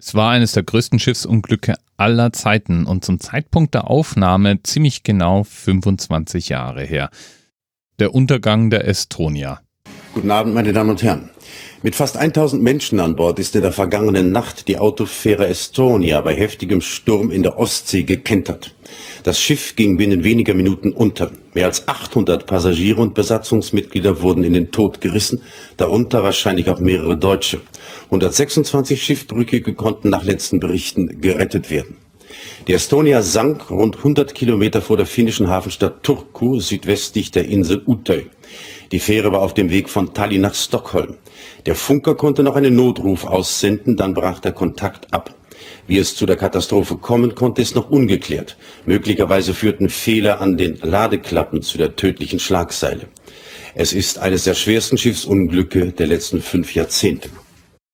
Es war eines der größten Schiffsunglücke aller Zeiten und zum Zeitpunkt der Aufnahme ziemlich genau 25 Jahre her. Der Untergang der Estonia. Guten Abend, meine Damen und Herren. Mit fast 1000 Menschen an Bord ist in der vergangenen Nacht die Autofähre Estonia bei heftigem Sturm in der Ostsee gekentert. Das Schiff ging binnen weniger Minuten unter. Mehr als 800 Passagiere und Besatzungsmitglieder wurden in den Tod gerissen, darunter wahrscheinlich auch mehrere Deutsche. 126 Schiffbrüchige konnten nach letzten Berichten gerettet werden. Die Estonia sank rund 100 Kilometer vor der finnischen Hafenstadt Turku südwestlich der Insel Utöy. Die Fähre war auf dem Weg von Tallinn nach Stockholm. Der Funker konnte noch einen Notruf aussenden, dann brach der Kontakt ab. Wie es zu der Katastrophe kommen konnte, ist noch ungeklärt. Möglicherweise führten Fehler an den Ladeklappen zu der tödlichen Schlagseile. Es ist eines der schwersten Schiffsunglücke der letzten fünf Jahrzehnte.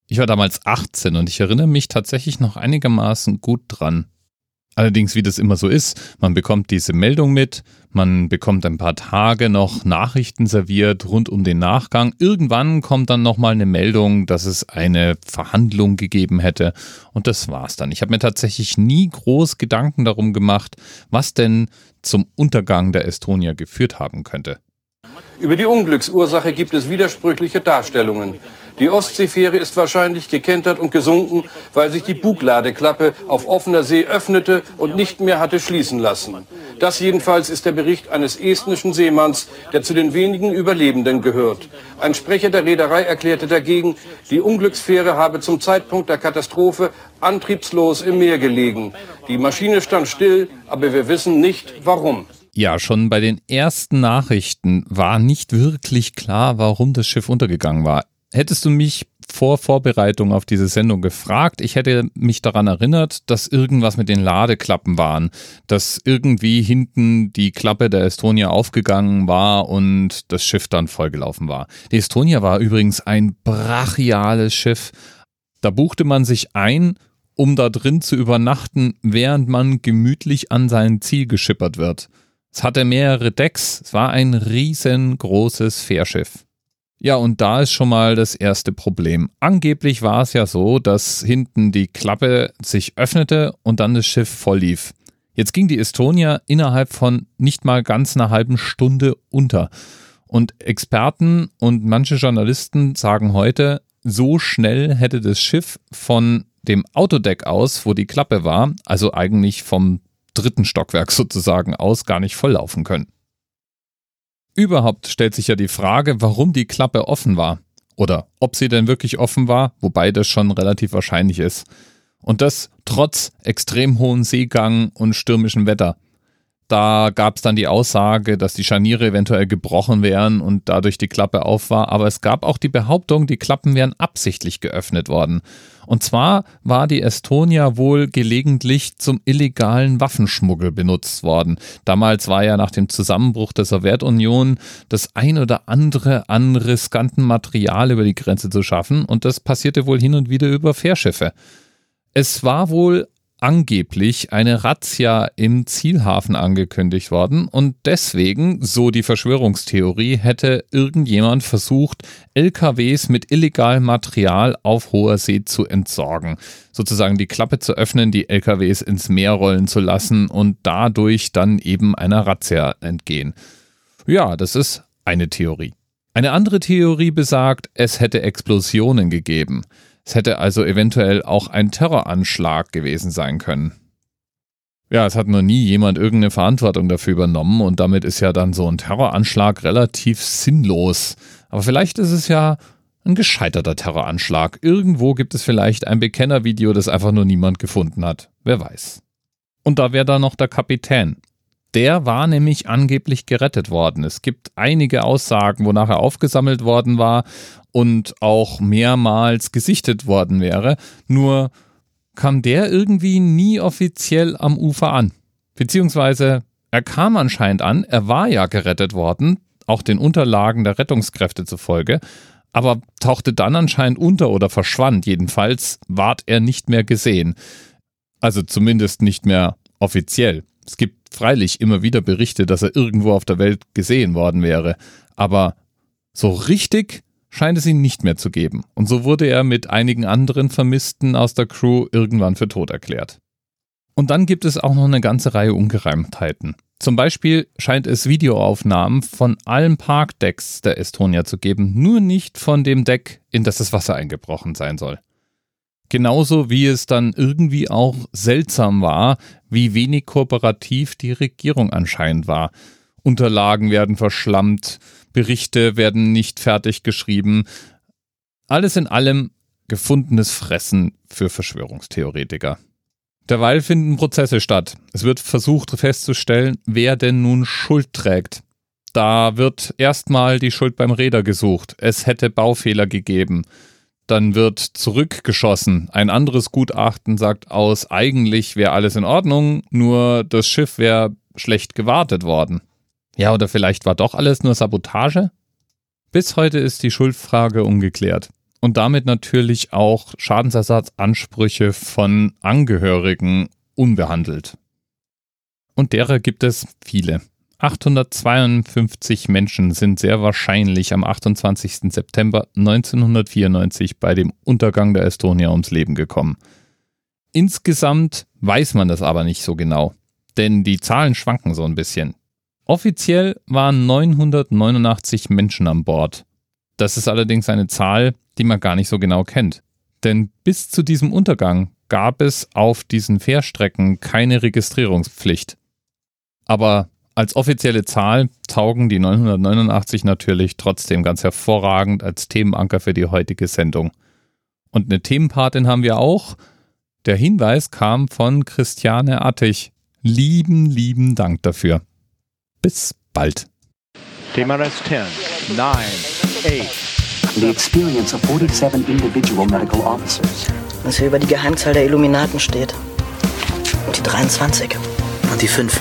Ich war damals 18 und ich erinnere mich tatsächlich noch einigermaßen gut dran. Allerdings, wie das immer so ist, man bekommt diese Meldung mit, man bekommt ein paar Tage noch Nachrichten serviert rund um den Nachgang. Irgendwann kommt dann nochmal eine Meldung, dass es eine Verhandlung gegeben hätte. Und das war's dann. Ich habe mir tatsächlich nie groß Gedanken darum gemacht, was denn zum Untergang der Estonia geführt haben könnte. Über die Unglücksursache gibt es widersprüchliche Darstellungen. Die Ostseefähre ist wahrscheinlich gekentert und gesunken, weil sich die Bugladeklappe auf offener See öffnete und nicht mehr hatte schließen lassen. Das jedenfalls ist der Bericht eines estnischen Seemanns, der zu den wenigen Überlebenden gehört. Ein Sprecher der Reederei erklärte dagegen, die Unglücksfähre habe zum Zeitpunkt der Katastrophe antriebslos im Meer gelegen. Die Maschine stand still, aber wir wissen nicht warum. Ja, schon bei den ersten Nachrichten war nicht wirklich klar, warum das Schiff untergegangen war. Hättest du mich vor Vorbereitung auf diese Sendung gefragt, ich hätte mich daran erinnert, dass irgendwas mit den Ladeklappen waren, dass irgendwie hinten die Klappe der Estonia aufgegangen war und das Schiff dann vollgelaufen war. Die Estonia war übrigens ein brachiales Schiff. Da buchte man sich ein, um da drin zu übernachten, während man gemütlich an sein Ziel geschippert wird. Es hatte mehrere Decks, es war ein riesengroßes Fährschiff. Ja, und da ist schon mal das erste Problem. Angeblich war es ja so, dass hinten die Klappe sich öffnete und dann das Schiff voll lief. Jetzt ging die Estonia innerhalb von nicht mal ganz einer halben Stunde unter. Und Experten und manche Journalisten sagen heute, so schnell hätte das Schiff von dem Autodeck aus, wo die Klappe war, also eigentlich vom dritten Stockwerk sozusagen aus gar nicht volllaufen können. Überhaupt stellt sich ja die Frage, warum die Klappe offen war. Oder ob sie denn wirklich offen war, wobei das schon relativ wahrscheinlich ist. Und das trotz extrem hohen Seegang und stürmischem Wetter. Da gab es dann die Aussage, dass die Scharniere eventuell gebrochen wären und dadurch die Klappe auf war, aber es gab auch die Behauptung, die Klappen wären absichtlich geöffnet worden. Und zwar war die Estonia wohl gelegentlich zum illegalen Waffenschmuggel benutzt worden. Damals war ja nach dem Zusammenbruch der Sowjetunion das ein oder andere an riskanten Material über die Grenze zu schaffen und das passierte wohl hin und wieder über Fährschiffe. Es war wohl angeblich eine Razzia im Zielhafen angekündigt worden und deswegen, so die Verschwörungstheorie, hätte irgendjemand versucht, LKWs mit illegalem Material auf hoher See zu entsorgen. Sozusagen die Klappe zu öffnen, die LKWs ins Meer rollen zu lassen und dadurch dann eben einer Razzia entgehen. Ja, das ist eine Theorie. Eine andere Theorie besagt, es hätte Explosionen gegeben. Es hätte also eventuell auch ein Terroranschlag gewesen sein können. Ja, es hat noch nie jemand irgendeine Verantwortung dafür übernommen und damit ist ja dann so ein Terroranschlag relativ sinnlos. Aber vielleicht ist es ja ein gescheiterter Terroranschlag. Irgendwo gibt es vielleicht ein Bekennervideo, das einfach nur niemand gefunden hat. Wer weiß. Und da wäre da noch der Kapitän. Der war nämlich angeblich gerettet worden. Es gibt einige Aussagen, wonach er aufgesammelt worden war und auch mehrmals gesichtet worden wäre. Nur kam der irgendwie nie offiziell am Ufer an. Beziehungsweise er kam anscheinend an, er war ja gerettet worden, auch den Unterlagen der Rettungskräfte zufolge, aber tauchte dann anscheinend unter oder verschwand. Jedenfalls ward er nicht mehr gesehen. Also zumindest nicht mehr offiziell. Es gibt freilich immer wieder Berichte, dass er irgendwo auf der Welt gesehen worden wäre. Aber so richtig scheint es ihn nicht mehr zu geben. Und so wurde er mit einigen anderen Vermissten aus der Crew irgendwann für tot erklärt. Und dann gibt es auch noch eine ganze Reihe Ungereimtheiten. Zum Beispiel scheint es Videoaufnahmen von allen Parkdecks der Estonia zu geben, nur nicht von dem Deck, in das das Wasser eingebrochen sein soll. Genauso wie es dann irgendwie auch seltsam war, wie wenig kooperativ die Regierung anscheinend war. Unterlagen werden verschlammt, Berichte werden nicht fertig geschrieben. Alles in allem gefundenes Fressen für Verschwörungstheoretiker. Derweil finden Prozesse statt. Es wird versucht festzustellen, wer denn nun Schuld trägt. Da wird erstmal die Schuld beim Räder gesucht. Es hätte Baufehler gegeben. Dann wird zurückgeschossen. Ein anderes Gutachten sagt aus, eigentlich wäre alles in Ordnung, nur das Schiff wäre schlecht gewartet worden. Ja, oder vielleicht war doch alles nur Sabotage? Bis heute ist die Schuldfrage ungeklärt. Und damit natürlich auch Schadensersatzansprüche von Angehörigen unbehandelt. Und derer gibt es viele. 852 Menschen sind sehr wahrscheinlich am 28. September 1994 bei dem Untergang der Estonia ums Leben gekommen. Insgesamt weiß man das aber nicht so genau, denn die Zahlen schwanken so ein bisschen. Offiziell waren 989 Menschen an Bord. Das ist allerdings eine Zahl, die man gar nicht so genau kennt. Denn bis zu diesem Untergang gab es auf diesen Fährstrecken keine Registrierungspflicht. Aber als offizielle Zahl taugen die 989 natürlich trotzdem ganz hervorragend als Themenanker für die heutige Sendung. Und eine Themenpatin haben wir auch. Der Hinweis kam von Christiane Attich. Lieben, lieben Dank dafür. Bis bald. TMRS 10, 9, 8. The experience of 47 individual medical officers. Was hier über die Geheimzahl der Illuminaten steht. Und die 23. Und die 5.